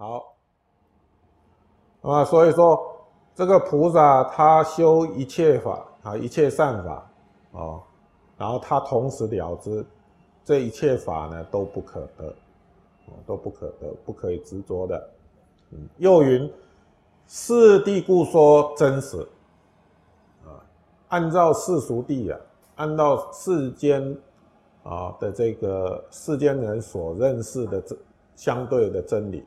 好啊，所以说这个菩萨他修一切法啊，一切善法哦，然后他同时了知这一切法呢都不可得，都不可得，不可以执着的。嗯，又云世谛故说真实啊，按照世俗谛啊，按照世间啊的这个世间人所认识的这相对的真理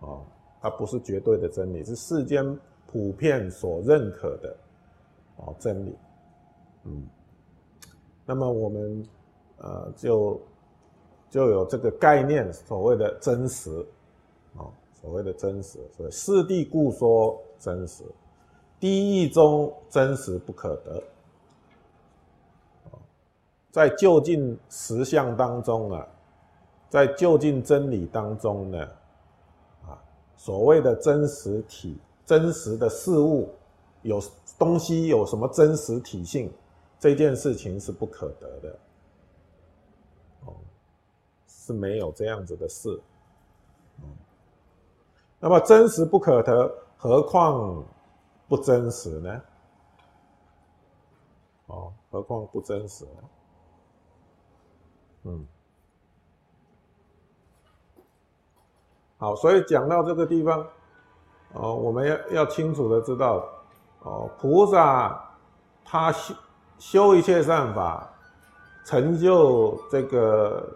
啊。它不是绝对的真理，是世间普遍所认可的哦真理。嗯，那么我们呃就就有这个概念，所谓的真实哦，所谓的真实，所以四谛故说真实，第一义中真实不可得。在就近实相当中啊，在就近真理当中呢。所谓的真实体、真实的事物，有东西有什么真实体性，这件事情是不可得的，哦，是没有这样子的事，那么真实不可得，何况不真实呢？哦，何况不真实呢？嗯。好，所以讲到这个地方，哦，我们要要清楚的知道，哦，菩萨他修修一切善法，成就这个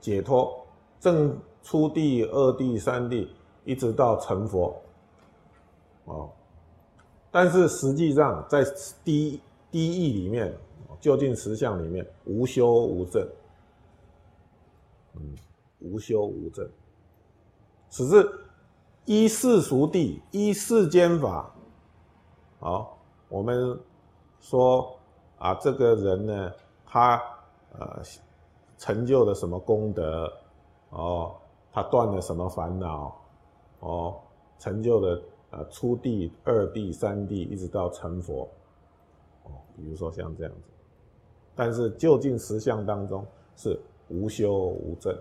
解脱，正初地、二地、三地，一直到成佛，哦，但是实际上在第第一义里面，究竟实相里面，无修无证，嗯，无修无证。只是依世俗谛，依世间法。好，我们说啊，这个人呢，他呃成就了什么功德？哦，他断了什么烦恼？哦，成就了呃初地、二地、三地，一直到成佛。哦，比如说像这样子。但是就近实相当中是无修无证。